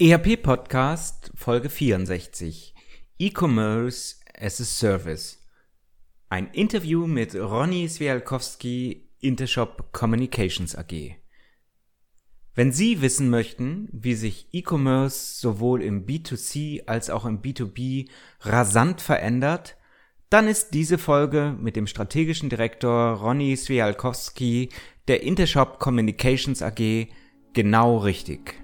ERP Podcast Folge 64 E-Commerce as a Service. Ein Interview mit Ronny Swialkowski, Intershop Communications AG. Wenn Sie wissen möchten, wie sich E-Commerce sowohl im B2C als auch im B2B rasant verändert, dann ist diese Folge mit dem strategischen Direktor Ronny Swialkowski der Intershop Communications AG genau richtig.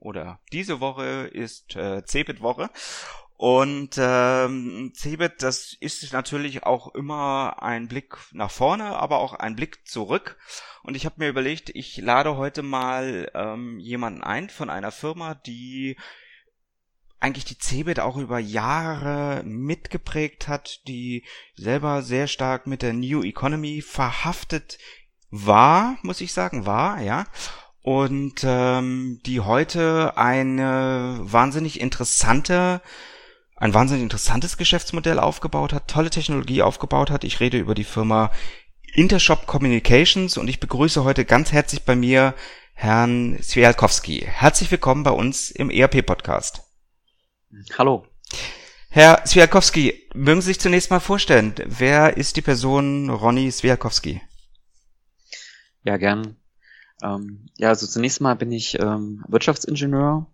oder diese Woche ist äh, Cebit-Woche. Und ähm, Cebit, das ist natürlich auch immer ein Blick nach vorne, aber auch ein Blick zurück. Und ich habe mir überlegt, ich lade heute mal ähm, jemanden ein von einer Firma, die eigentlich die Cebit auch über Jahre mitgeprägt hat, die selber sehr stark mit der New Economy verhaftet war, muss ich sagen, war, ja. Und ähm, die heute eine wahnsinnig interessante, ein wahnsinnig interessantes Geschäftsmodell aufgebaut hat, tolle Technologie aufgebaut hat. Ich rede über die Firma Intershop Communications und ich begrüße heute ganz herzlich bei mir Herrn Swialkowski. Herzlich willkommen bei uns im ERP-Podcast. Hallo. Herr Swiatkowski, mögen Sie sich zunächst mal vorstellen, wer ist die Person Ronny Swiatkowski? Ja, gern. Ähm, ja, also zunächst mal bin ich ähm, Wirtschaftsingenieur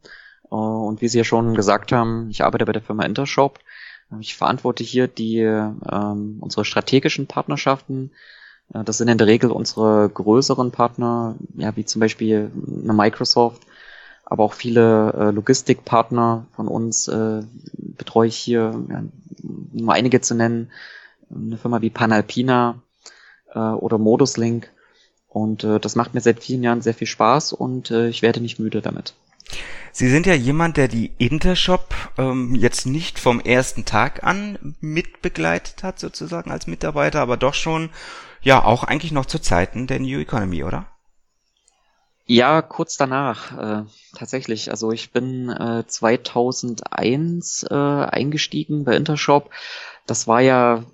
äh, und wie Sie ja schon gesagt haben, ich arbeite bei der Firma Intershop. Ich verantworte hier die ähm, unsere strategischen Partnerschaften. Äh, das sind in der Regel unsere größeren Partner, ja, wie zum Beispiel eine Microsoft, aber auch viele äh, Logistikpartner von uns äh, betreue ich hier, ja, nur einige zu nennen, eine Firma wie Panalpina äh, oder Moduslink. Und äh, das macht mir seit vielen Jahren sehr viel Spaß und äh, ich werde nicht müde damit. Sie sind ja jemand, der die Intershop ähm, jetzt nicht vom ersten Tag an mitbegleitet hat, sozusagen als Mitarbeiter, aber doch schon ja auch eigentlich noch zu Zeiten der New Economy, oder? Ja, kurz danach äh, tatsächlich. Also ich bin äh, 2001 äh, eingestiegen bei Intershop. Das war ja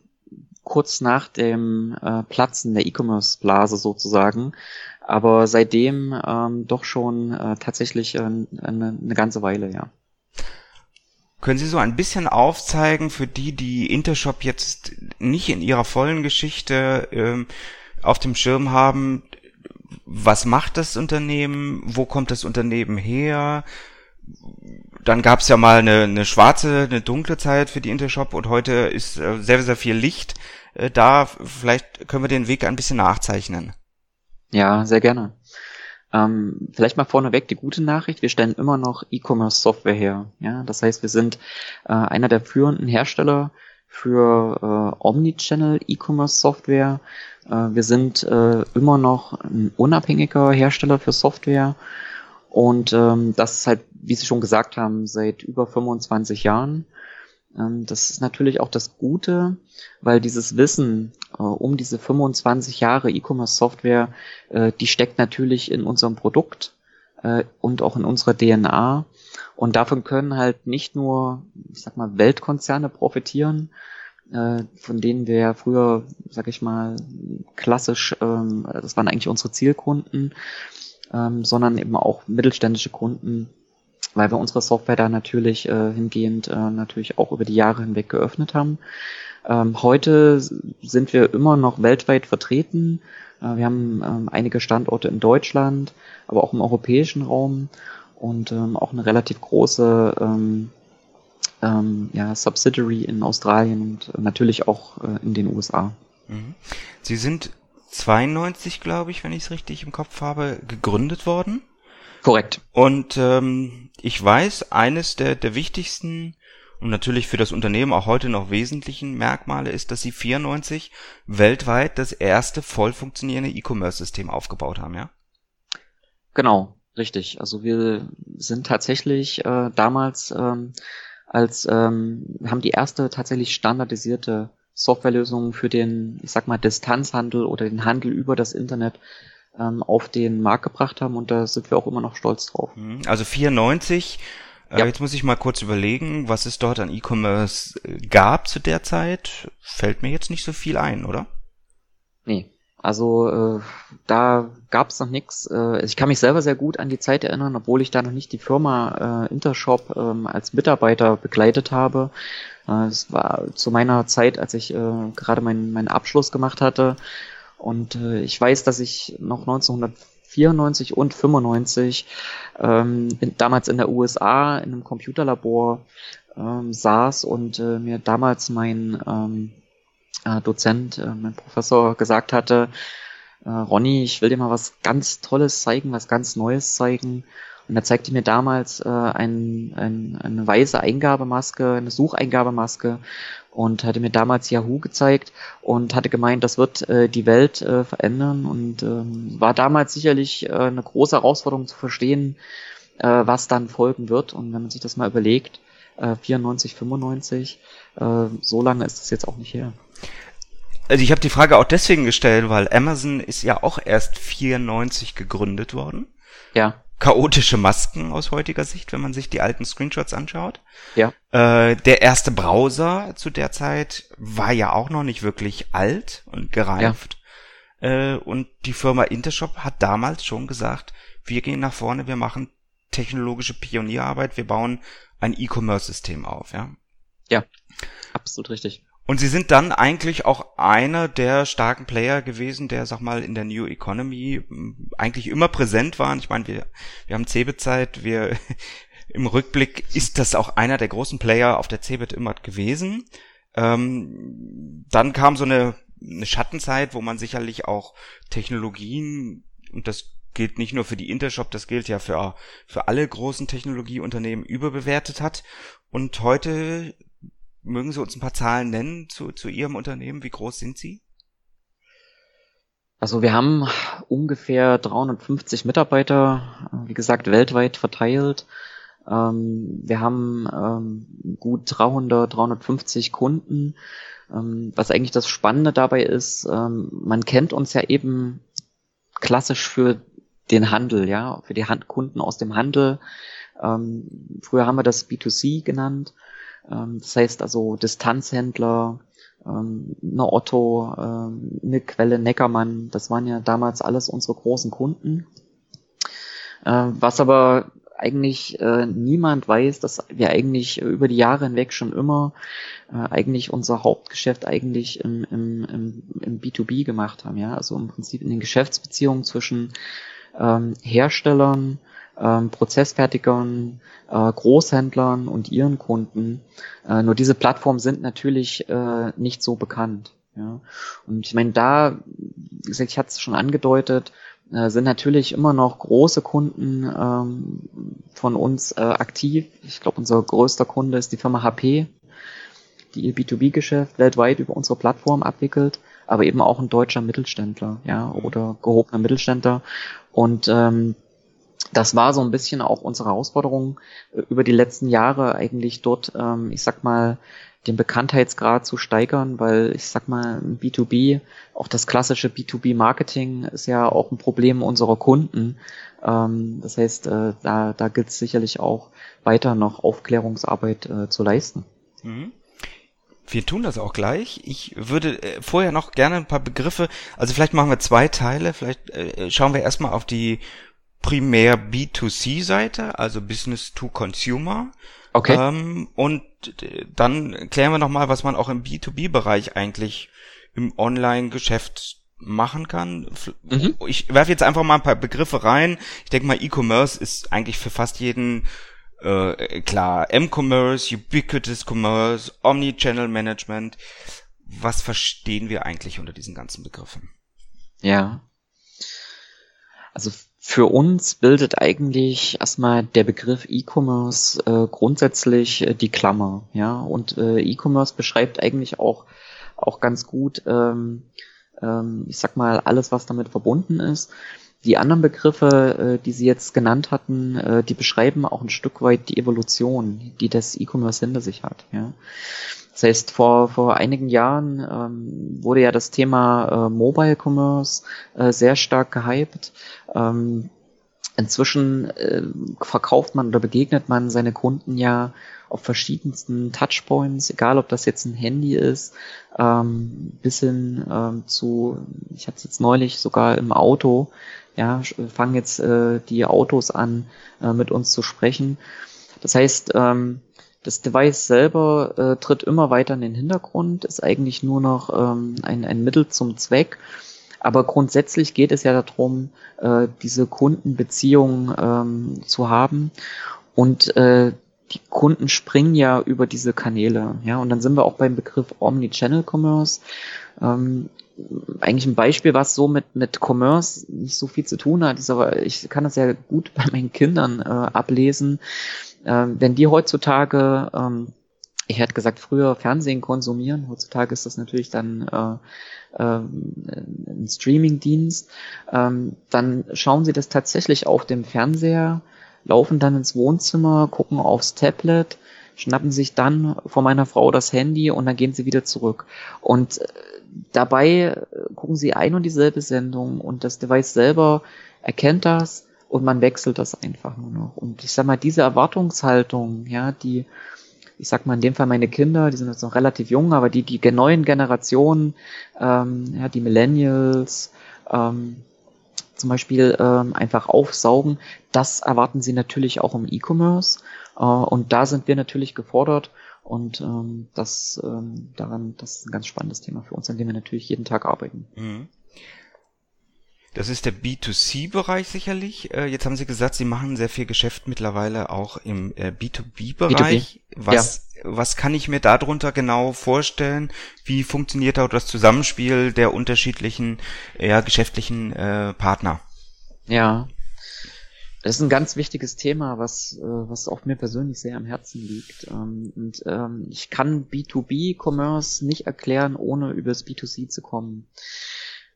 kurz nach dem äh, Platzen der E-Commerce-Blase sozusagen. Aber seitdem ähm, doch schon äh, tatsächlich äh, eine, eine ganze Weile, ja. Können Sie so ein bisschen aufzeigen für die, die Intershop jetzt nicht in ihrer vollen Geschichte ähm, auf dem Schirm haben, was macht das Unternehmen, wo kommt das Unternehmen her. Dann gab es ja mal eine, eine schwarze, eine dunkle Zeit für die Intershop und heute ist äh, sehr, sehr viel Licht äh, da. Vielleicht können wir den Weg ein bisschen nachzeichnen. Ja, sehr gerne. Ähm, vielleicht mal vorneweg die gute Nachricht, wir stellen immer noch E-Commerce-Software her. Ja, das heißt, wir sind äh, einer der führenden Hersteller für äh, Omnichannel E-Commerce Software. Äh, wir sind äh, immer noch ein unabhängiger Hersteller für Software und ähm, das ist halt, wie Sie schon gesagt haben, seit über 25 Jahren. Ähm, das ist natürlich auch das Gute, weil dieses Wissen äh, um diese 25 Jahre E-Commerce Software, äh, die steckt natürlich in unserem Produkt äh, und auch in unserer DNA. Und davon können halt nicht nur, ich sag mal, Weltkonzerne profitieren, äh, von denen wir ja früher, sag ich mal, klassisch, ähm, das waren eigentlich unsere Zielkunden, ähm, sondern eben auch mittelständische Kunden, weil wir unsere Software da natürlich äh, hingehend äh, natürlich auch über die Jahre hinweg geöffnet haben. Ähm, heute sind wir immer noch weltweit vertreten. Äh, wir haben ähm, einige Standorte in Deutschland, aber auch im europäischen Raum und ähm, auch eine relativ große ähm, ähm, ja, Subsidiary in Australien und natürlich auch äh, in den USA. Mhm. Sie sind 92, glaube ich, wenn ich es richtig im Kopf habe, gegründet worden. Korrekt. Und ähm, ich weiß, eines der, der wichtigsten und natürlich für das Unternehmen auch heute noch wesentlichen Merkmale ist, dass sie 94 weltweit das erste voll funktionierende E-Commerce-System aufgebaut haben, ja? Genau, richtig. Also wir sind tatsächlich äh, damals ähm, als ähm, haben die erste tatsächlich standardisierte Softwarelösung für den, ich sag mal, Distanzhandel oder den Handel über das Internet ähm, auf den Markt gebracht haben und da sind wir auch immer noch stolz drauf. Mhm. Also 94, äh, Ja. jetzt muss ich mal kurz überlegen, was es dort an E-Commerce äh, gab zu der Zeit. Fällt mir jetzt nicht so viel ein, oder? Nee. Also äh, da gab's noch nix. Äh, ich kann mich selber sehr gut an die Zeit erinnern, obwohl ich da noch nicht die Firma äh, Intershop ähm, als Mitarbeiter begleitet habe. Äh, es war zu meiner Zeit, als ich äh, gerade meinen meinen Abschluss gemacht hatte. Und äh, ich weiß, dass ich noch 1994 und 95 ähm, damals in der USA in einem Computerlabor ähm, saß und äh, mir damals mein ähm, äh, Dozent, äh, mein Professor gesagt hatte, äh, Ronny, ich will dir mal was ganz Tolles zeigen, was ganz Neues zeigen. Und er zeigte mir damals äh, ein, ein, eine weiße Eingabemaske, eine Sucheingabemaske und hatte mir damals Yahoo gezeigt und hatte gemeint, das wird äh, die Welt äh, verändern und ähm, war damals sicherlich äh, eine große Herausforderung zu verstehen, äh, was dann folgen wird. Und wenn man sich das mal überlegt, äh, 94, 95, äh, so lange ist es jetzt auch nicht her. Also ich habe die Frage auch deswegen gestellt, weil Amazon ist ja auch erst 94 gegründet worden. Ja, Chaotische Masken aus heutiger Sicht, wenn man sich die alten Screenshots anschaut. ja, Äh, der erste Browser zu der Zeit war ja auch noch nicht wirklich alt und gereift. Äh, und die Firma Intershop hat damals schon gesagt, wir gehen nach vorne, wir machen technologische Pionierarbeit, wir bauen ein E-Commerce-System auf, ja. absolut richtig. Und sie sind dann eigentlich auch einer der starken Player gewesen, der, sag mal, in der New Economy m, eigentlich immer präsent waren. Ich meine, wir, wir haben Cebit-Zeit, wir, im Rückblick ist das auch einer der großen Player auf der Cebit immer gewesen. Ähm, dann kam so eine, eine Schattenzeit, wo man sicherlich auch Technologien, und das gilt nicht nur für die Intershop, das gilt ja für, für alle großen Technologieunternehmen überbewertet hat. Und heute Mögen Sie uns ein paar Zahlen nennen zu, zu Ihrem Unternehmen? Wie groß sind Sie? Also wir haben ungefähr 350 Mitarbeiter, äh, wie gesagt, weltweit verteilt. Ähm, wir haben ähm, gut 300, 350 Kunden. Ähm, was eigentlich das Spannende dabei ist, man kennt uns ja eben klassisch für den Handel, ja, für die Kunden aus dem Handel. Früher haben wir das B2C genannt. Ähm, das heißt also Distanzhändler, ähm, eine Otto, ähm, eine Quelle Neckermann, das waren ja damals alles unsere großen Kunden. Äh, was aber eigentlich äh, niemand weiß, dass wir eigentlich über die Jahre hinweg schon immer äh, eigentlich unser Hauptgeschäft eigentlich im, im, im, im B2B gemacht haben, ja, also im Prinzip in den Geschäftsbeziehungen zwischen Herstellern, ähm, Prozessfertigern, äh, Großhändlern und ihren Kunden. Äh, nur diese Plattformen sind natürlich äh, nicht so bekannt. Ja. Und ich meine, da, ich hatte es schon angedeutet, äh, sind natürlich immer noch große Kunden ähm, von uns äh, aktiv. Ich glaube, unser größter Kunde ist die Firma HP, die ihr B2B-Geschäft weltweit über unsere Plattform abwickelt, aber eben auch ein deutscher Mittelständler, ja, oder gehobener Mittelständler. Und ähm, das war so ein bisschen auch unsere Herausforderung äh, über die letzten Jahre eigentlich dort, ähm, ich sag mal, den Bekanntheitsgrad zu steigern, weil ich sag mal, B2B, auch das klassische B2B-Marketing ist ja auch ein Problem unserer Kunden. Ähm, das heißt, äh, da, da gilt es sicherlich auch weiter noch Aufklärungsarbeit äh, zu leisten. Mhm. Wir tun das auch gleich. Ich würde äh, vorher noch gerne ein paar Begriffe, also vielleicht machen wir zwei Teile, vielleicht äh, schauen wir erstmal auf die primär B2C-Seite, also Business to Consumer. Okay. Ähm, und äh, dann klären wir nochmal, was man auch im B2B-Bereich eigentlich im Online-Geschäft machen kann. Mhm. Ich werfe jetzt einfach mal ein paar Begriffe rein. Ich denke mal, E-Commerce ist eigentlich für fast jeden äh, klar, M-Commerce, Ubiquitous Commerce, Omni-Channel Management. Was verstehen wir eigentlich unter diesen ganzen Begriffen? Ja. Also für uns bildet eigentlich erstmal der Begriff E-Commerce äh, grundsätzlich äh, die Klammer, ja. Und äh, E-Commerce beschreibt eigentlich auch auch ganz gut, ähm, ähm, ich sag mal, alles, was damit verbunden ist. Die anderen Begriffe, äh, die Sie jetzt genannt hatten, äh, die beschreiben auch ein Stück weit die Evolution, die das E-Commerce hinter sich hat. Ja. Das heißt, vor, vor einigen Jahren ähm, wurde ja das Thema äh, Mobile Commerce äh, sehr stark gehypt. Ähm, inzwischen äh, verkauft man oder begegnet man seine Kunden ja auf verschiedensten Touchpoints, egal ob das jetzt ein Handy ist, ähm, bis hin ähm, zu, ich hatte es jetzt neulich sogar im Auto, ja, fangen jetzt äh, die Autos an, äh, mit uns zu sprechen. Das heißt, ähm, das Device selber äh, tritt immer weiter in den Hintergrund, ist eigentlich nur noch ähm, ein, ein Mittel zum Zweck. Aber grundsätzlich geht es ja darum, äh, diese Kundenbeziehungen ähm, zu haben. Und äh, die Kunden springen ja über diese Kanäle. Ja, und dann sind wir auch beim Begriff Omni-Channel Commerce. Ähm, eigentlich ein Beispiel, was so mit, mit Commerce nicht so viel zu tun hat, ist aber, ich kann das ja gut bei meinen Kindern äh, ablesen ähm, wenn die heutzutage, ähm, ich hätte gesagt, früher Fernsehen konsumieren, heutzutage ist das natürlich dann äh, äh, ein Streamingdienst, ähm, dann schauen sie das tatsächlich auf dem Fernseher, laufen dann ins Wohnzimmer, gucken aufs Tablet, schnappen sich dann vor meiner Frau das Handy und dann gehen sie wieder zurück. Und äh, dabei äh, gucken sie ein und dieselbe Sendung und das Device selber erkennt das und man wechselt das einfach nur noch. Und ich sag mal, diese Erwartungshaltung, ja, die, ich sag mal in dem Fall meine Kinder, die sind jetzt noch relativ jung, aber die, die neuen Generationen, ähm, ja, die Millennials, ähm, zum Beispiel ähm, einfach aufsaugen, das erwarten sie natürlich auch im E-Commerce. Äh, und da sind wir natürlich gefordert. Und ähm, das ähm, daran, das ist ein ganz spannendes Thema für uns, an dem wir natürlich jeden Tag arbeiten. Mhm. Das ist der B2C-Bereich sicherlich. Äh, jetzt haben Sie gesagt, Sie machen sehr viel Geschäft mittlerweile auch im äh, B2B-Bereich. B2B. Was, ja. was kann ich mir darunter genau vorstellen? Wie funktioniert da das Zusammenspiel der unterschiedlichen ja, geschäftlichen äh, Partner? Ja, das ist ein ganz wichtiges Thema, was, äh, was auch mir persönlich sehr am Herzen liegt. Ähm, und ähm, ich kann B2B-Commerce nicht erklären, ohne übers B2C zu kommen.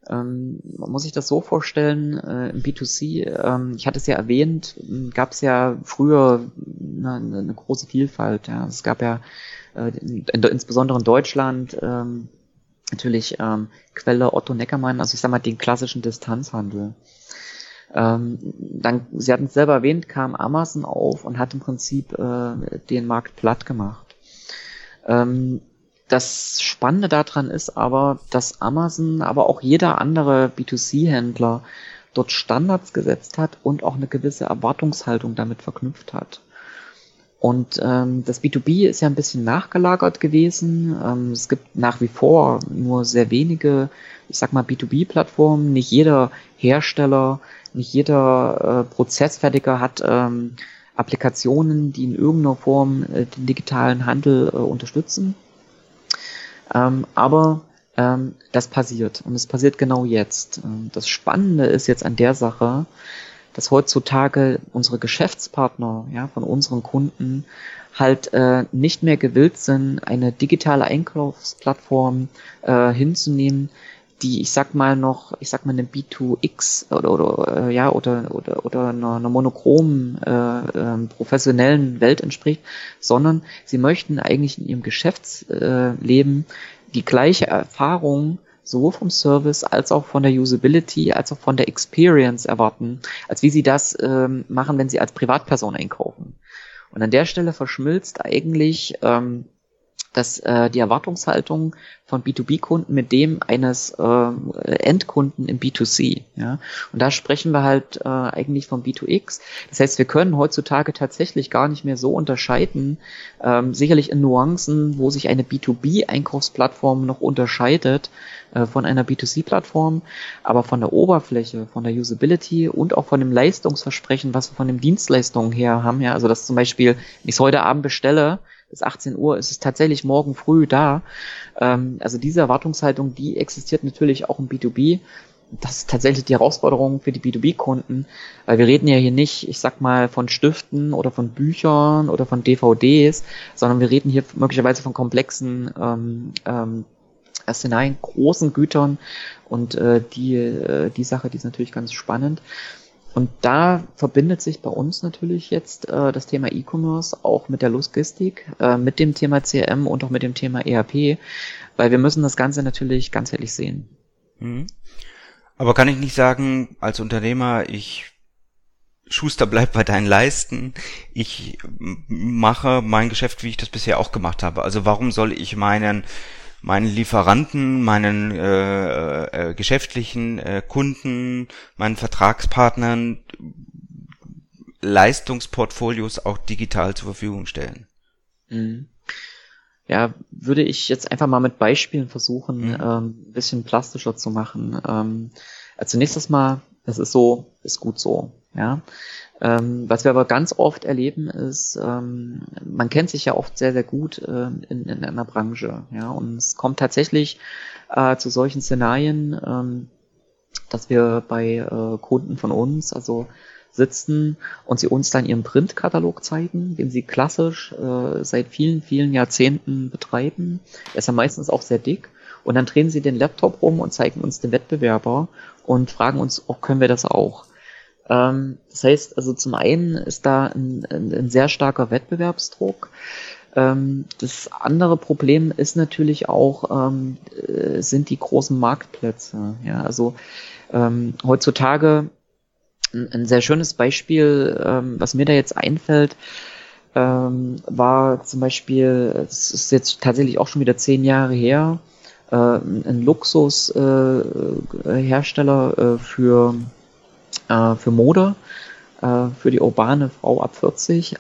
Ähm, man muss sich das so vorstellen, äh, im B2C, ähm, ich hatte es ja erwähnt, gab es ja früher eine, eine, große Vielfalt. Ja. Es gab ja äh, in, insbesondere in Deutschland ähm, natürlich ähm, Quelle Otto Neckermann, also ich sag mal den klassischen Distanzhandel. Ähm, dann, Sie hatten es selber erwähnt, kam Amazon auf und hat im Prinzip äh, den Markt platt gemacht. Ähm, das Spannende daran ist aber, dass Amazon, aber auch jeder andere B2C-Händler dort Standards gesetzt hat und auch eine gewisse Erwartungshaltung damit verknüpft hat. Und ähm, das B2B ist ja ein bisschen nachgelagert gewesen. Ähm, es gibt nach wie vor nur sehr wenige, ich sag mal, B2B-Plattformen. Nicht jeder Hersteller, nicht jeder äh, Prozessfertiger hat ähm, Applikationen, die in irgendeiner Form äh, den digitalen Handel äh, unterstützen. Ähm, aber ähm, das passiert und es passiert genau jetzt. Ähm, das Spannende ist jetzt an der Sache, dass heutzutage unsere Geschäftspartner ja, von unseren Kunden halt äh, nicht mehr gewillt sind, eine digitale Einkaufsplattform äh, hinzunehmen, die, ich sag mal noch, ich sag mal eine B2X oder oder äh, ja oder oder oder einer, einer monochromen äh, äh, professionellen Welt entspricht, sondern sie möchten eigentlich in ihrem Geschäftsleben die gleiche Erfahrung sowohl vom Service als auch von der Usability als auch von der Experience erwarten, als wie sie das ähm, machen, wenn sie als Privatperson einkaufen. Und an der Stelle verschmilzt eigentlich ähm, dass äh, die Erwartungshaltung von B2B-Kunden mit dem eines äh, Endkunden im B2C. Ja? Und da sprechen wir halt äh, eigentlich vom B2X. Das heißt, wir können heutzutage tatsächlich gar nicht mehr so unterscheiden, ähm, sicherlich in Nuancen, wo sich eine B2B-Einkaufsplattform noch unterscheidet äh, von einer B2C-Plattform, aber von der Oberfläche, von der Usability und auch von dem Leistungsversprechen, was wir von den Dienstleistungen her haben. Ja? Also dass zum Beispiel, wenn ich es heute Abend bestelle, bis 18 Uhr ist es tatsächlich morgen früh da. Ähm, also diese Erwartungshaltung, die existiert natürlich auch im B2B. Das ist tatsächlich die Herausforderung für die B2B-Kunden, weil wir reden ja hier nicht, ich sag mal, von Stiften oder von Büchern oder von DVDs, sondern wir reden hier möglicherweise von komplexen ähm, ähm, Szenarien, großen Gütern und äh, die, äh, die Sache, die ist natürlich ganz spannend. Und da verbindet sich bei uns natürlich jetzt äh, das Thema E-Commerce auch mit der Logistik, äh, mit dem Thema CRM und auch mit dem Thema ERP, weil wir müssen das Ganze natürlich ganzheitlich sehen. Mhm. Aber kann ich nicht sagen, als Unternehmer, ich Schuster bleibt bei deinen Leisten. Ich mache mein Geschäft, wie ich das bisher auch gemacht habe. Also warum soll ich meinen meinen Lieferanten, meinen äh, äh, geschäftlichen äh, Kunden, meinen Vertragspartnern Leistungsportfolios auch digital zur Verfügung stellen. Mhm. Ja, würde ich jetzt einfach mal mit Beispielen versuchen, mhm. ähm, ein bisschen plastischer zu machen. Ähm, also zunächst mal, das ist so, ist gut so. Ja, ähm, was wir aber ganz oft erleben ist, ähm, man kennt sich ja oft sehr, sehr gut äh, in, in einer Branche. Ja, und es kommt tatsächlich äh, zu solchen Szenarien, ähm, dass wir bei äh, Kunden von uns, also sitzen und sie uns dann ihren Printkatalog zeigen, den sie klassisch äh, seit vielen, vielen Jahrzehnten betreiben. Er ist ja meistens auch sehr dick. Und dann drehen sie den Laptop rum und zeigen uns den Wettbewerber und fragen uns, oh, können wir das auch? Ähm, das heißt, also zum einen ist da ein, ein, ein sehr starker Wettbewerbsdruck. Ähm, das andere Problem ist natürlich auch, ähm, äh, sind die großen Marktplätze. Ja, also ähm, heutzutage ein, ein, sehr schönes Beispiel, ähm, was mir da jetzt einfällt, ähm, war zum Beispiel, es ist jetzt tatsächlich auch schon wieder zehn Jahre her, äh, ein Luxushersteller äh, äh, für äh, für Mode, für die urbane Frau ab 40,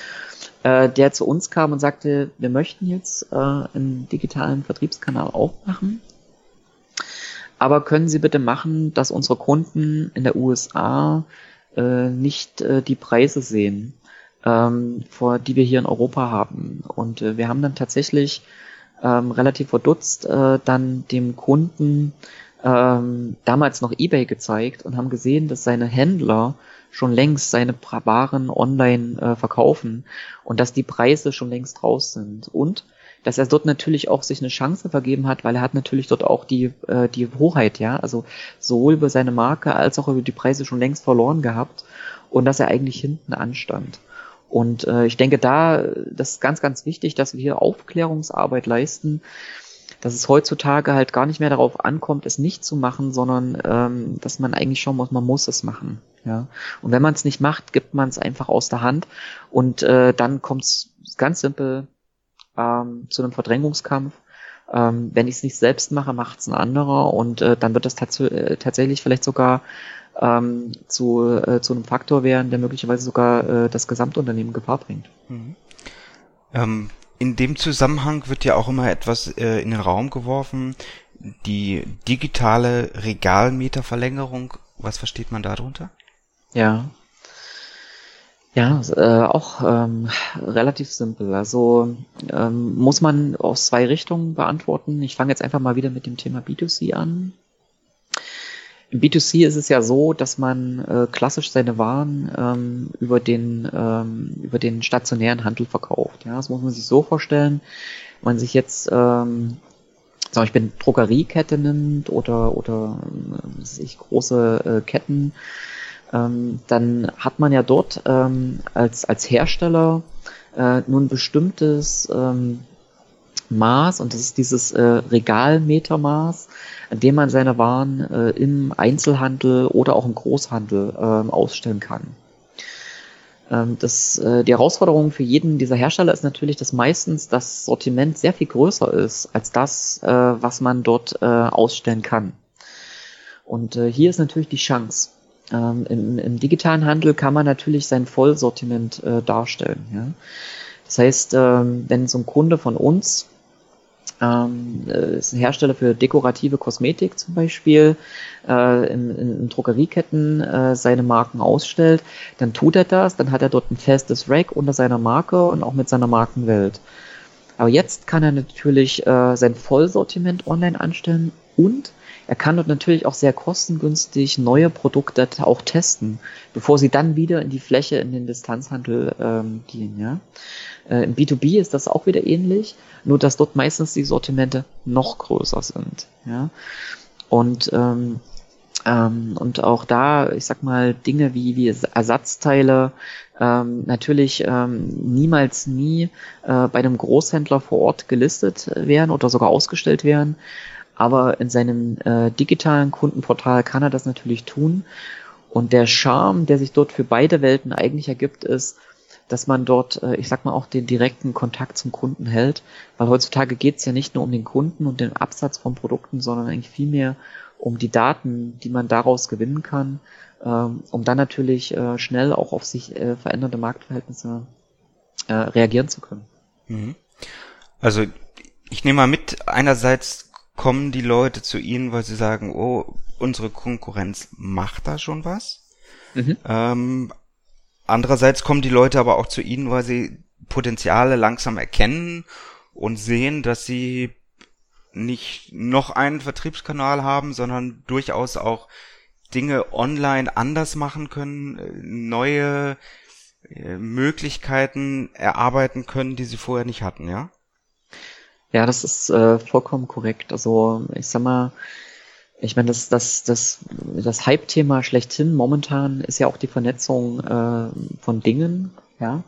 äh, der zu uns kam und sagte, wir möchten jetzt äh, einen digitalen Vertriebskanal aufmachen. Aber können Sie bitte machen, dass unsere Kunden in der USA äh, nicht äh, die Preise sehen, ähm, vor, die wir hier in Europa haben. Und wir haben dann tatsächlich ähm, relativ verdutzt äh, dann dem Kunden ähm, damals noch eBay gezeigt und haben gesehen, dass seine Händler schon längst seine Waren online äh, verkaufen und dass die Preise schon längst raus sind und dass er dort natürlich auch sich eine Chance vergeben hat, weil er hat natürlich dort auch die, äh, die Hoheit, ja, also sowohl über seine Marke als auch über die Preise schon längst verloren gehabt und dass er eigentlich hinten anstand. Und äh, ich denke da, das ist ganz, ganz wichtig, dass wir hier Aufklärungsarbeit leisten, dass es heutzutage halt gar nicht mehr darauf ankommt, es nicht zu machen, sondern ähm, dass man eigentlich schon muss, man muss es machen. Ja. Und wenn man es nicht macht, gibt man es einfach aus der Hand und äh, dann kommt es ganz simpel ähm, zu einem Verdrängungskampf. Ähm, wenn ich es nicht selbst mache, macht es ein anderer und äh, dann wird das tats äh, tatsächlich vielleicht sogar ähm, zu, äh, zu einem Faktor werden, der möglicherweise sogar äh, das Gesamtunternehmen Gefahr bringt. Mhm. Ähm, in dem Zusammenhang wird ja auch immer etwas äh, in den Raum geworfen, die digitale Regalmeterverlängerung. Was versteht man darunter? Ja. Ja, äh, auch ähm, relativ simpel. Also ähm, muss man aus zwei Richtungen beantworten. Ich fange jetzt einfach mal wieder mit dem Thema B2C an. Im B2C ist es ja so, dass man äh, klassisch seine Waren ähm, über, den, ähm, über den stationären Handel verkauft. Ja, das muss man sich so vorstellen, wenn man sich jetzt ähm, zum Beispiel Drogeriekette nimmt oder, oder äh, sich große äh, Ketten, ähm, dann hat man ja dort ähm, als, als Hersteller äh, nun bestimmtes ähm, Maß und das ist dieses äh, Regalmetermaß, an dem man seine Waren äh, im Einzelhandel oder auch im Großhandel äh, ausstellen kann. Ähm, das, äh, die Herausforderung für jeden dieser Hersteller ist natürlich, dass meistens das Sortiment sehr viel größer ist als das, äh, was man dort äh, ausstellen kann. Und äh, hier ist natürlich die Chance. Ähm, im, im, digitalen Handel kann man natürlich sein Vollsortiment äh, darstellen. Ja? Das heißt, ähm, wenn so ein Kunde von uns ähm, äh, ist ein Hersteller für dekorative Kosmetik zum Beispiel, äh, in, in, Drogerieketten äh, seine Marken ausstellt, dann tut er das, dann hat er dort ein festes Rack unter seiner Marke und auch mit seiner Markenwelt. Aber jetzt kann er natürlich äh, sein Vollsortiment online anstellen und er kann dort natürlich auch sehr kostengünstig neue Produkte auch testen, bevor sie dann wieder in die Fläche in den Distanzhandel ähm, gehen. Ja? Äh, Im B2B ist das auch wieder ähnlich, nur dass dort meistens die Sortimente noch größer sind. Ja? Und ähm, ähm, und auch da, ich sag mal, Dinge wie, wie Ersatzteile ähm, natürlich ähm, niemals nie äh, bei einem Großhändler vor Ort gelistet werden oder sogar ausgestellt werden. Aber in seinem äh, digitalen Kundenportal kann er das natürlich tun. Und der Charme, der sich dort für beide Welten eigentlich ergibt, ist, dass man dort, äh, ich sag mal, auch den direkten Kontakt zum Kunden hält. Weil heutzutage geht es ja nicht nur um den Kunden und den Absatz von Produkten, sondern eigentlich vielmehr um die Daten, die man daraus gewinnen kann, ähm, um dann natürlich äh, schnell auch auf sich äh, verändernde Marktverhältnisse äh, reagieren zu können. Mhm. Also ich nehme mal mit, einerseits kommen die Leute zu Ihnen, weil sie sagen, oh, unsere Konkurrenz macht da schon was. Mhm. Ähm, Andererseits kommen die Leute aber auch zu ihnen, weil sie Potenziale langsam erkennen und sehen, dass sie nicht noch einen Vertriebskanal haben, sondern durchaus auch Dinge online anders machen können, äh, neue äh, Möglichkeiten erarbeiten können, die sie vorher nicht hatten, ja? Ja, das ist äh, vollkommen korrekt. Also ich sag mal, ich meine, das, das, das, das Hype-Thema schlechthin momentan ist ja auch die Vernetzung äh, von Dingen, ja.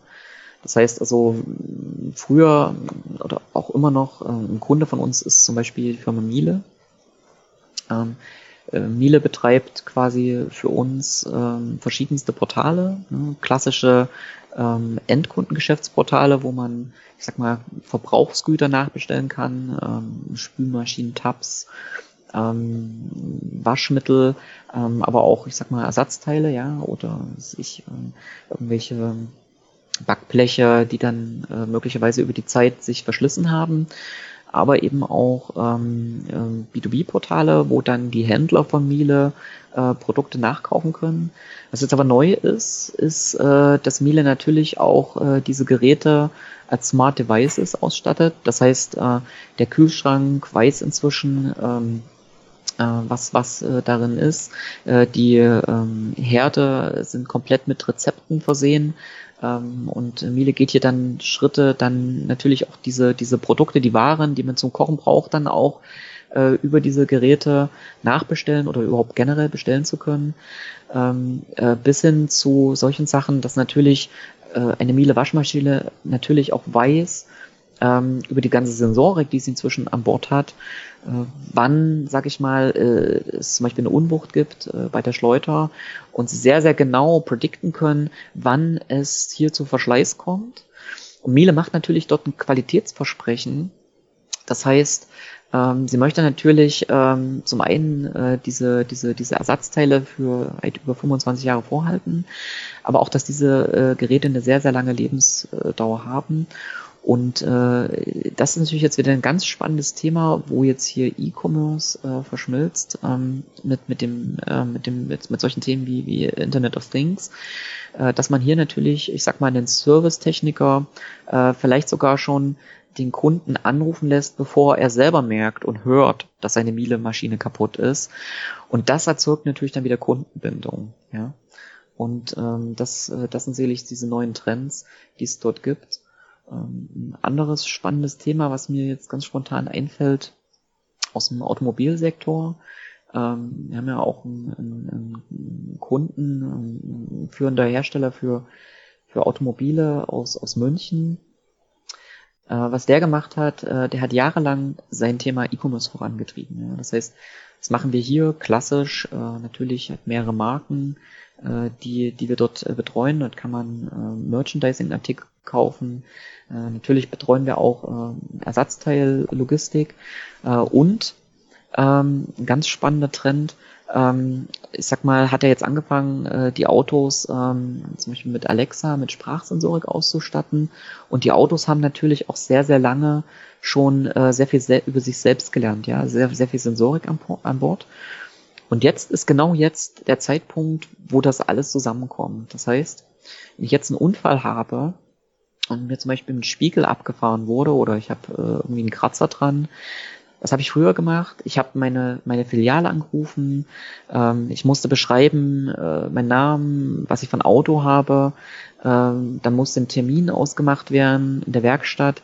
Das heißt also, früher oder auch immer noch, äh, ein Kunde von uns ist zum Beispiel die Firma Miele. Ähm, äh, Miele betreibt quasi für uns ähm, verschiedenste Portale, ne, klassische ähm, Endkundengeschäftsportale, wo man, ich sag mal, Verbrauchsgüter nachbestellen kann, ähm, Spülmaschinen, Tabs, ähm, Waschmittel, ähm, aber auch, ich sag mal, Ersatzteile, ja, oder ich, ähm, irgendwelche Backbleche, die dann äh, möglicherweise über die Zeit sich verschlissen haben, aber eben auch ähm, B2B-Portale, wo dann die Händler von Miele äh, Produkte nachkaufen können. Was jetzt aber neu ist, ist, äh, dass Miele natürlich auch äh, diese Geräte als Smart Devices ausstattet. Das heißt, äh, der Kühlschrank weiß inzwischen, ähm, äh, was, was äh, darin ist. Äh, die ähm, Herde sind komplett mit Rezepten versehen. Ähm, und Miele geht hier dann Schritte, dann natürlich auch diese, diese Produkte, die Waren, die man zum Kochen braucht, dann auch äh, über diese Geräte nachbestellen oder überhaupt generell bestellen zu können. Ähm, äh, bis hin zu solchen Sachen, dass natürlich äh, eine Miele Waschmaschine natürlich auch weiß, ähm, über die ganze Sensorik, die sie inzwischen an Bord hat, äh, wann, sag ich mal, äh, es zum Beispiel eine Unwucht gibt äh, bei der Schleuter und sie sehr, sehr genau predikten können, wann es hier zu Verschleiß kommt. Und Miele macht natürlich dort ein Qualitätsversprechen. Das heißt, ähm, sie möchte natürlich ähm, zum einen äh, diese, diese, diese Ersatzteile für weit über 25 Jahre vorhalten, aber auch, dass diese äh, Geräte eine sehr, sehr lange Lebensdauer haben und äh, das ist natürlich jetzt wieder ein ganz spannendes Thema, wo jetzt hier E-Commerce äh, verschmilzt ähm, mit mit dem äh, mit dem mit, mit solchen Themen wie wie Internet of Things, äh, dass man hier natürlich, ich sag mal, den Servicetechniker äh, vielleicht sogar schon den Kunden anrufen lässt, bevor er selber merkt und hört, dass seine Miele-Maschine kaputt ist. Und das erzeugt natürlich dann wieder Kundenbindung. Ja? Und ähm, das, äh, das sind sicherlich diese neuen Trends, die es dort gibt. Ähm, ein anderes spannendes Thema, was mir jetzt ganz spontan einfällt, aus dem Automobilsektor. Ähm, wir haben ja auch einen, einen Kunden, ein führender Hersteller für, für Automobile aus, aus München, Äh, was der gemacht hat, äh, der hat jahrelang sein Thema E-Commerce vorangetrieben. Das heißt, das machen wir hier klassisch, äh, natürlich mehrere Marken, äh, die, die wir dort betreuen. Dort kann man Merchandising-Artikel kaufen. Äh, natürlich betreuen wir auch äh, Ersatzteillogistik äh, und ähm, ein ganz spannender Trend, ähm, ich sag mal, hat er jetzt angefangen, äh, die Autos ähm, zum Beispiel mit Alexa, mit Sprachsensorik auszustatten. Und die Autos haben natürlich auch sehr, sehr lange schon äh, sehr viel se über sich selbst gelernt, ja, sehr, sehr viel Sensorik an, an Bord. Und jetzt ist genau jetzt der Zeitpunkt, wo das alles zusammenkommt. Das heißt, wenn ich jetzt einen Unfall habe und mir zum Beispiel ein Spiegel abgefahren wurde oder ich habe äh, irgendwie einen Kratzer dran, was habe ich früher gemacht? Ich habe meine, meine Filiale angerufen, ähm, ich musste beschreiben, äh, meinen Namen, was ich von Auto habe, ähm, dann musste ein Termin ausgemacht werden in der Werkstatt.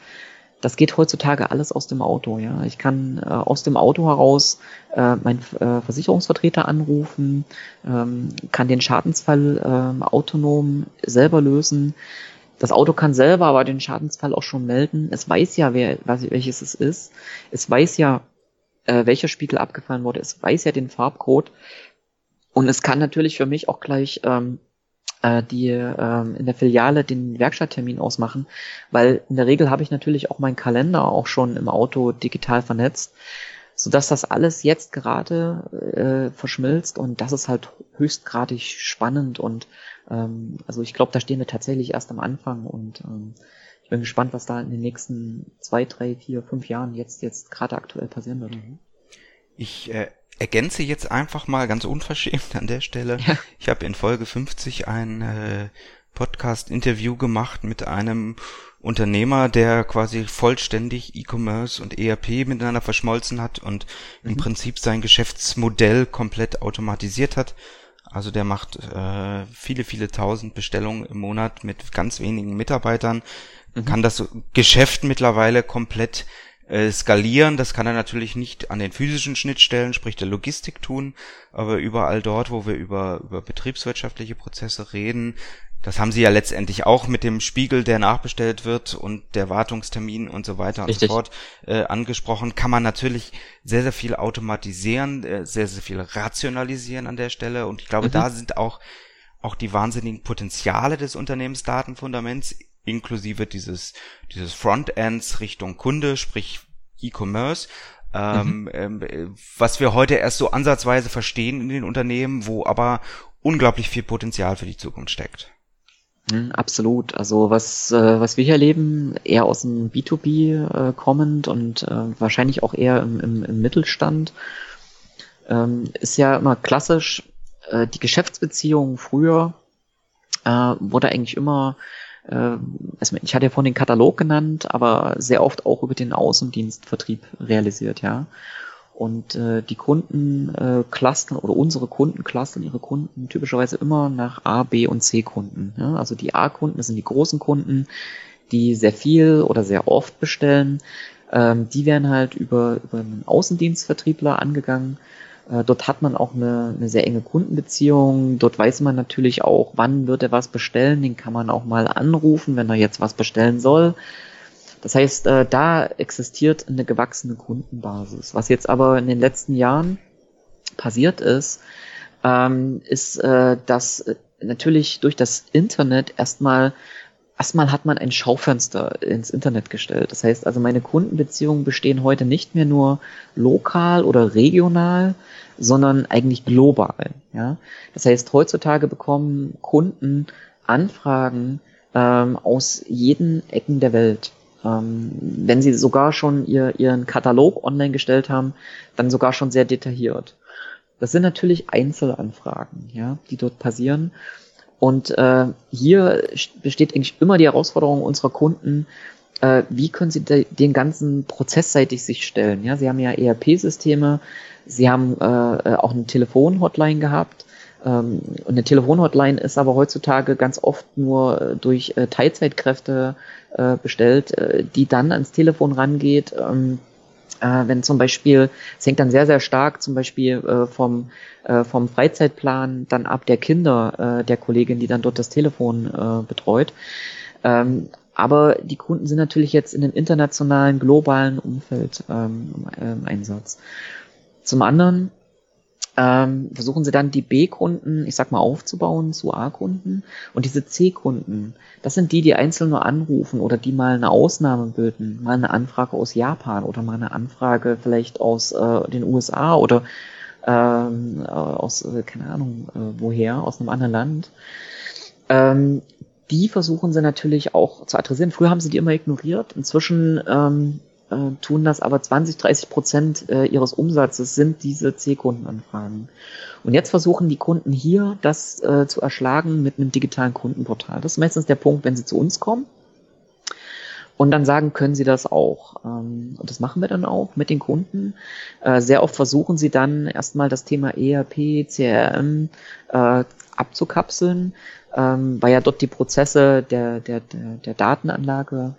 Das geht heutzutage alles aus dem Auto, ja. Ich kann äh, aus dem Auto heraus äh, meinen äh, Versicherungsvertreter anrufen, ähm, kann den Schadensfall äh, autonom selber lösen. Das Auto kann selber aber den Schadensfall auch schon melden. Es weiß ja, wer, welches es ist. Es weiß ja, äh, welcher Spiegel abgefahren wurde. Es weiß ja den Farbcode. Und es kann natürlich für mich auch gleich ähm, äh, die ähm, in der Filiale den Werkstatttermin ausmachen, weil in der Regel habe ich natürlich auch meinen Kalender auch schon im Auto digital vernetzt, so dass das alles jetzt gerade äh, verschmilzt und das ist halt höchstgradig spannend und ähm, also ich glaube, da stehen wir tatsächlich erst am Anfang und ähm, ich bin gespannt, was da in den nächsten zwei, drei, vier, fünf Jahren jetzt, jetzt gerade aktuell passieren wird. Mhm. Ich äh, ergänze jetzt einfach mal ganz unverschämt an der Stelle. Ja. Ich habe in Folge 50 ein äh, Podcast-Interview gemacht mit einem Unternehmer, der quasi vollständig E-Commerce und ERP miteinander verschmolzen hat und mhm. im Prinzip sein Geschäftsmodell komplett automatisiert hat. Also der macht äh, viele, viele tausend Bestellungen im Monat mit ganz wenigen Mitarbeitern, mhm. kann das Geschäft mittlerweile komplett äh, skalieren. Das kann er natürlich nicht an den physischen Schnittstellen, sprich der Logistik tun, aber überall dort, wo wir über, über betriebswirtschaftliche Prozesse reden, das haben sie ja letztendlich auch mit dem Spiegel, der nachbestellt wird und der Wartungstermin und so weiter Richtig. und so fort äh, angesprochen. Kann man natürlich sehr, sehr viel automatisieren, äh, sehr, sehr viel rationalisieren an der Stelle. Und ich glaube, mhm. da sind auch, auch die wahnsinnigen Potenziale des Unternehmensdatenfundaments inklusive dieses, dieses Frontends Richtung Kunde, sprich E-Commerce, ähm, mhm. ähm, was wir heute erst so ansatzweise verstehen in den Unternehmen, wo aber unglaublich viel Potenzial für die Zukunft steckt. Mhm, absolut. Also was, äh, was wir hier erleben, eher aus dem B2B äh, kommend und äh, wahrscheinlich auch eher im, im, im Mittelstand, ähm, ist ja immer klassisch, äh, die Geschäftsbeziehung früher äh, wurde eigentlich immer, äh, also ich hatte ja vorhin den Katalog genannt, aber sehr oft auch über den Außendienstvertrieb realisiert, ja. Und äh, die Kunden äh, clustern oder unsere Kunden clustern ihre Kunden typischerweise immer nach A, B und C Kunden. Ja? Also die A-Kunden, das sind die großen Kunden, die sehr viel oder sehr oft bestellen. Ähm, die werden halt über, über einen Außendienstvertriebler angegangen. Äh, dort hat man auch eine, eine sehr enge Kundenbeziehung. Dort weiß man natürlich auch, wann wird er was bestellen. Den kann man auch mal anrufen, wenn er jetzt was bestellen soll. Das heißt, äh, da existiert eine gewachsene Kundenbasis. Was jetzt aber in den letzten Jahren passiert ist, ähm, ist, äh, dass äh, natürlich durch das Internet erstmal erstmal hat man ein Schaufenster ins Internet gestellt. Das heißt also, meine Kundenbeziehungen bestehen heute nicht mehr nur lokal oder regional, sondern eigentlich global. Ja? Das heißt, heutzutage bekommen Kunden Anfragen ähm, aus jeden Ecken der Welt. Ähm, wenn sie sogar schon ihr, ihren Katalog online gestellt haben, dann sogar schon sehr detailliert. Das sind natürlich Einzelanfragen, ja, die dort passieren. Und äh, hier besteht eigentlich immer die Herausforderung unserer Kunden, äh, wie können sie de den ganzen prozessseitig sich stellen. Ja, sie haben ja ERP-Systeme, sie haben äh, äh, auch eine Telefon-Hotline gehabt, ähm, eine Telefonhotline ist aber heutzutage ganz oft nur äh, durch äh, Teilzeitkräfte äh, bestellt, äh, die dann ans Telefon rangeht. Ähm, äh, wenn zum Beispiel, es hängt dann sehr, sehr stark zum Beispiel äh, vom, vom Freizeitplan dann ab der Kinder der Kollegin, die dann dort das Telefon betreut. Ähm, aber die Kunden sind natürlich jetzt in einem internationalen, globalen Umfeld ähm, im Einsatz. Zum anderen ähm, versuchen sie dann die B-Kunden, ich sag mal, aufzubauen zu A-Kunden. Und diese C-Kunden, das sind die, die einzeln nur anrufen oder die mal eine Ausnahme bilden, mal eine Anfrage aus Japan oder mal eine Anfrage vielleicht aus äh, den USA oder ähm, äh, aus, äh, keine Ahnung, äh, woher, aus einem anderen Land. Ähm, die versuchen sie natürlich auch zu adressieren. Früher haben sie die immer ignoriert. Inzwischen ähm, äh, tun das aber 20, 30 Prozent äh, ihres Umsatzes sind diese C-Kundenanfragen. Und jetzt versuchen die Kunden hier das äh, zu erschlagen mit einem digitalen Kundenportal. Das ist meistens der Punkt, wenn sie zu uns kommen und dann sagen, können Sie das auch? Ähm, und das machen wir dann auch mit den Kunden. Äh, sehr oft versuchen sie dann erstmal das Thema ERP, CRM äh, abzukapseln, ähm, weil ja dort die Prozesse der, der, der, der Datenanlage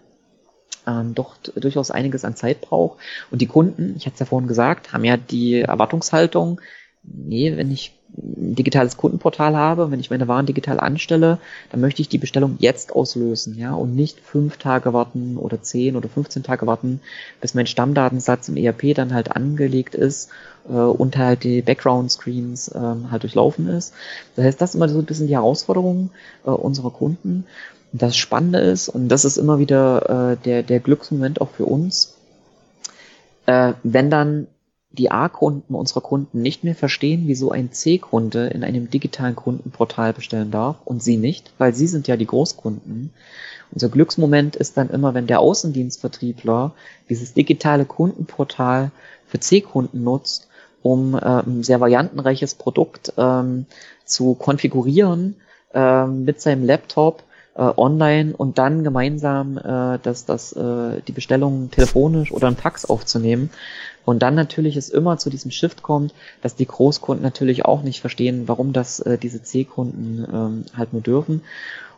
ähm, doch durchaus einiges an Zeit braucht. Und die Kunden, ich hatte es ja vorhin gesagt, haben ja die Erwartungshaltung, nee, wenn ich ein digitales Kundenportal habe, wenn ich meine Waren digital anstelle, dann möchte ich die Bestellung jetzt auslösen, ja, und nicht fünf Tage warten oder zehn oder 15 Tage warten, bis mein Stammdatensatz im ERP dann halt angelegt ist äh, und halt die Background-Screens äh, halt durchlaufen ist. Das heißt, das ist immer so ein bisschen die Herausforderung äh, unserer Kunden. Und das Spannende ist, und das ist immer wieder äh, der, der Glücksmoment auch für uns, äh, wenn dann die A-Kunden unserer Kunden nicht mehr verstehen, wieso ein C-Kunde in einem digitalen Kundenportal bestellen darf und sie nicht, weil sie sind ja die Großkunden. Unser Glücksmoment ist dann immer, wenn der Außendienstvertriebler dieses digitale Kundenportal für C-Kunden nutzt, um äh, ein sehr variantenreiches Produkt ähm, zu konfigurieren äh, mit seinem Laptop äh, online und dann gemeinsam äh, das, das, äh, die Bestellung telefonisch oder ein Fax aufzunehmen. Und dann natürlich es immer zu diesem Shift kommt, dass die Großkunden natürlich auch nicht verstehen, warum das äh, diese C-Kunden ähm, halt nur dürfen.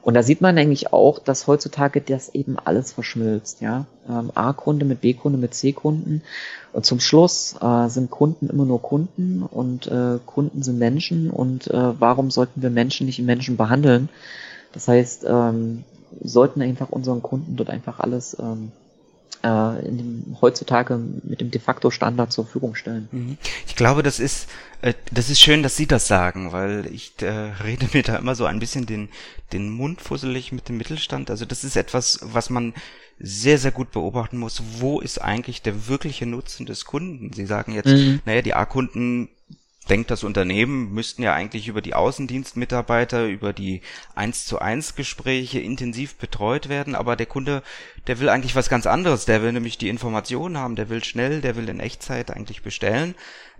Und da sieht man eigentlich auch, dass heutzutage das eben alles verschmilzt, ja. Ähm, A-Kunde mit B-Kunde mit C-Kunden. Und zum Schluss äh, sind Kunden immer nur Kunden und äh, Kunden sind Menschen und äh, warum sollten wir Menschen nicht Menschen behandeln? Das heißt, ähm, sollten einfach unseren Kunden dort einfach alles ähm, äh, in dem, heutzutage mit dem de facto Standard zur Verfügung stellen. Mhm. Ich glaube, das ist äh, das ist schön, dass Sie das sagen, weil ich äh, rede mir da immer so ein bisschen den den Mund fusselig mit dem Mittelstand. Also das ist etwas, was man sehr, sehr gut beobachten muss. Wo ist eigentlich der wirkliche Nutzen des Kunden? Sie sagen jetzt, mhm. naja, die A-Kunden denkt das Unternehmen, müssten ja eigentlich über die Außendienstmitarbeiter, über die 1 zu 1 Gespräche intensiv betreut werden, aber der Kunde, der will eigentlich was ganz anderes, der will nämlich die Informationen haben, der will schnell, der will in Echtzeit eigentlich bestellen.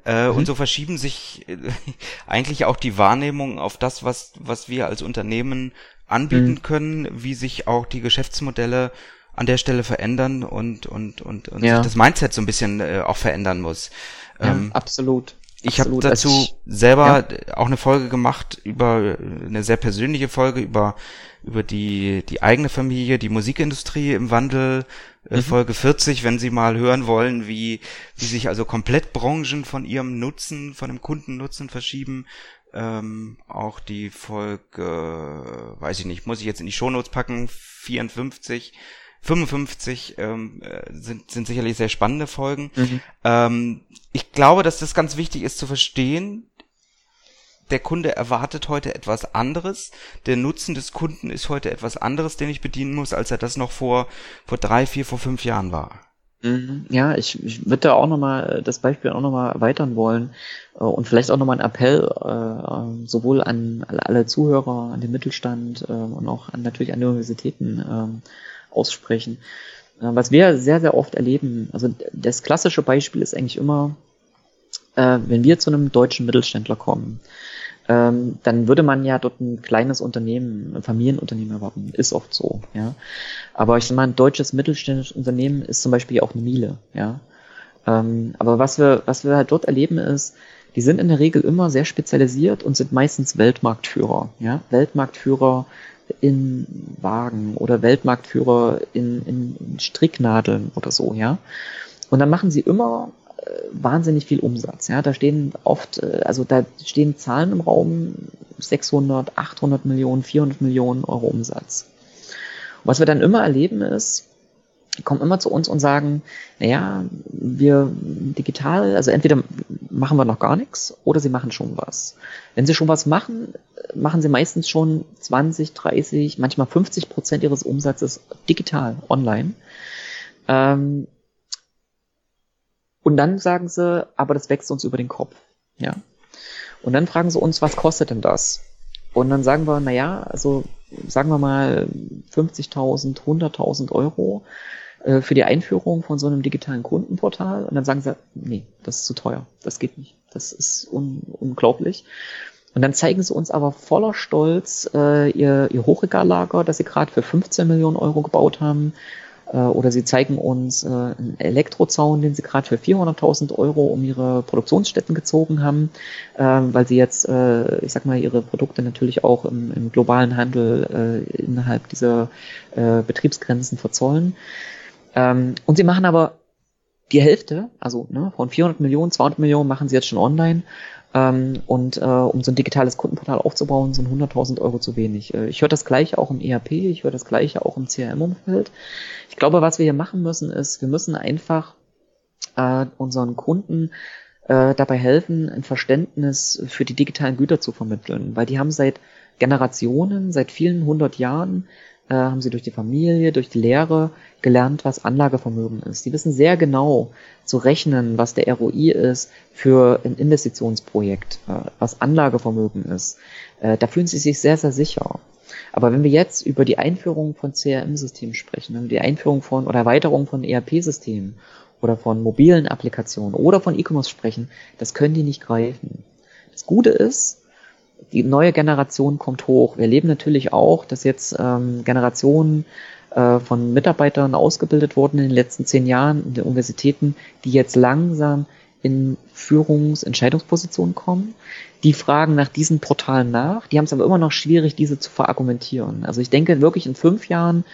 Äh, mhm. Und so verschieben sich äh, eigentlich auch die Wahrnehmungen auf das, was, was wir als Unternehmen anbieten mhm. können, wie sich auch die Geschäftsmodelle an der Stelle verändern und, und, und, und ja. sich das Mindset so ein bisschen äh, auch verändern muss. Ja, ähm, absolut. Ich habe dazu ich, selber ja. auch eine Folge gemacht über eine sehr persönliche Folge über über die die eigene Familie, die Musikindustrie im Wandel. Äh, mhm. Folge 40, wenn Sie mal hören wollen, wie wie sich also komplett Branchen von ihrem Nutzen, von dem Kundennutzen verschieben. Ähm, auch die Folge, weiß ich nicht, muss ich jetzt in die Shownotes packen, 54 55 ähm, äh, sind, sind sicherlich sehr spannende Folgen. Mhm. Ähm, ich glaube, dass das ganz wichtig ist zu verstehen. Der Kunde erwartet heute etwas anderes. Der Nutzen des Kunden ist heute etwas anderes, den ich bedienen muss, als er das noch vor, vor drei, vier, vor fünf Jahren war. Mhm. Ja, ich, ich würde da auch nochmal das Beispiel auch nochmal erweitern wollen äh, und vielleicht auch nochmal einen Appell äh, sowohl an alle Zuhörer, an den Mittelstand äh, und auch an, natürlich an die Universitäten äh, aussprechen. Äh, was wir sehr, sehr oft erleben, also das klassische Beispiel ist eigentlich immer, äh, wenn wir zu einem deutschen Mittelständler kommen, ähm, dann würde man ja dort ein kleines Unternehmen, ein Familienunternehmen erwarten. Ist oft so, ja. Aber ich mal, ein deutsches mittelständisches Unternehmen ist zum Beispiel auch eine Miele, ja. Ähm, aber was wir, was wir halt dort erleben ist, die sind in der Regel immer sehr spezialisiert und sind meistens Weltmarktführer, ja. Weltmarktführer in Wagen oder Weltmarktführer in, in Stricknadeln oder so, ja. Und dann machen sie immer äh, wahnsinnig viel Umsatz, ja. Da stehen oft, äh, also da stehen Zahlen im Raum 600, 800 Millionen, 400 Millionen Euro Umsatz. was wir dann immer erleben ist, kommen immer zu uns und sagen, naja, wir digital, also entweder machen wir noch gar nichts oder sie machen schon was. Wenn sie schon was machen, machen sie meistens schon 20, 30, manchmal 50 Prozent ihres Umsatzes digital, online. Ähm, und dann sagen sie, aber das wächst uns über den Kopf. Ja. Und dann fragen sie uns, was kostet denn das? Und dann sagen wir, naja, also sagen wir mal 50.000, 100.000 Euro äh, für die Einführung von so einem digitalen Kundenportal. Und dann sagen sie, nee, das ist zu teuer, das geht nicht, das ist un unglaublich. Und dann zeigen sie uns aber voller Stolz äh, ihr, ihr Hochregallager, das sie gerade für 15 Millionen Euro gebaut haben. Äh, oder sie zeigen uns äh, einen Elektrozaun, den sie gerade für 400.000 Euro um ihre Produktionsstätten gezogen haben, äh, weil sie jetzt, äh, ich sag mal, ihre Produkte natürlich auch im, im globalen Handel äh, innerhalb dieser äh, Betriebsgrenzen verzollen. Ähm, und sie machen aber die Hälfte, also ne, von 400 Millionen, 200 Millionen machen sie jetzt schon online ähm, und äh, um so ein digitales Kundenportal aufzubauen, sind 100.000 Euro zu wenig. Äh, ich höre das gleiche auch im ERP, ich höre das gleiche auch im CRM-Umfeld. Ich glaube, was wir hier machen müssen, ist, wir müssen einfach äh, unseren Kunden äh, dabei helfen, ein Verständnis für die digitalen Güter zu vermitteln, weil die haben seit Generationen, seit vielen hundert Jahren äh, haben sie durch die Familie, durch die Lehre gelernt, was Anlagevermögen ist. Die wissen sehr genau zu rechnen, was der ROI ist für ein Investitionsprojekt, äh, was Anlagevermögen ist. Äh, da fühlen sie sich sehr, sehr sicher. Aber wenn wir jetzt über die Einführung von CRM-Systemen sprechen, wenn wir die Einführung von oder Erweiterung von ERP-Systemen oder von mobilen Applikationen oder von E-Commerce sprechen, das können die nicht greifen. Das Gute ist, die neue Generation kommt hoch. Wir erleben natürlich auch, dass jetzt ähm, Generationen äh, von Mitarbeitern ausgebildet wurden in den letzten zehn Jahren in den Universitäten, die jetzt langsam in Führungsentscheidungspositionen kommen. Die fragen nach diesen Portalen nach. Die haben es aber immer noch schwierig, diese zu verargumentieren. Also ich denke wirklich in fünf Jahren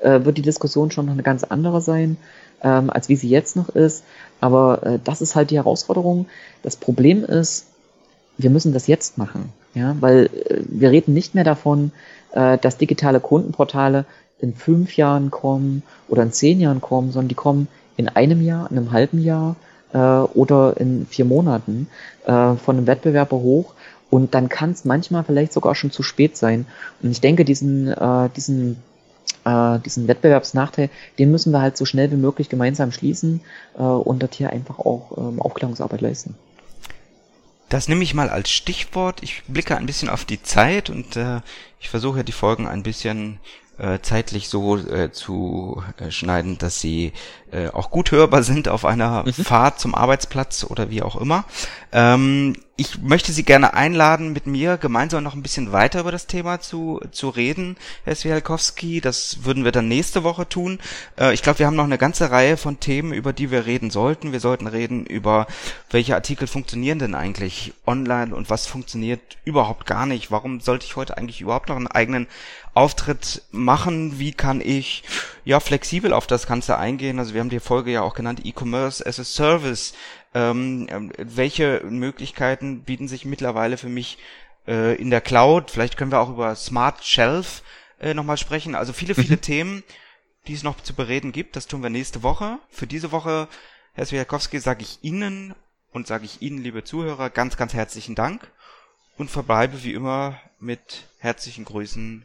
äh, wird die Diskussion schon noch eine ganz andere sein, ähm, als wie sie jetzt noch ist. Aber äh, das ist halt die Herausforderung. Das Problem ist, wir müssen das jetzt machen. Ja, weil äh, wir reden nicht mehr davon, äh, dass digitale Kundenportale in fünf Jahren kommen oder in zehn Jahren kommen, sondern die kommen in einem Jahr, in einem halben Jahr äh, oder in vier Monaten äh, von einem Wettbewerber hoch. Und dann kann es manchmal vielleicht sogar schon zu spät sein. Und ich denke, diesen, äh, diesen, äh, diesen Wettbewerbsnachteil, den müssen wir halt so schnell wie möglich gemeinsam schließen äh, und dort hier einfach auch ähm, Aufklärungsarbeit leisten. Das nehme ich mal als Stichwort. Ich blicke ein bisschen auf die Zeit und äh, ich versuche die Folgen ein bisschen äh, zeitlich so äh, zu äh, schneiden, dass sie äh, auch gut hörbar sind auf einer mhm. Fahrt zum Arbeitsplatz oder wie auch immer. Ähm, ich möchte Sie gerne einladen, mit mir gemeinsam noch ein bisschen weiter über das Thema zu, zu reden, Herr Swialkowski. Das würden wir dann nächste Woche tun. Äh, ich glaube, wir haben noch eine ganze Reihe von Themen, über die wir reden sollten. Wir sollten reden über, welche Artikel funktionieren denn eigentlich online und was funktioniert überhaupt gar nicht. Warum sollte ich heute eigentlich überhaupt noch einen eigenen Auftritt machen? Wie kann ich ja flexibel auf das Ganze eingehen? Also wir haben die Folge ja auch genannt E-Commerce as a Service. Ähm, ähm, welche Möglichkeiten bieten sich mittlerweile für mich äh, in der Cloud? Vielleicht können wir auch über Smart Shelf äh, nochmal sprechen. Also viele, viele mhm. Themen, die es noch zu bereden gibt. Das tun wir nächste Woche. Für diese Woche, Herr Swijakowski, sage ich Ihnen und sage ich Ihnen, liebe Zuhörer, ganz, ganz herzlichen Dank und verbleibe wie immer mit herzlichen Grüßen.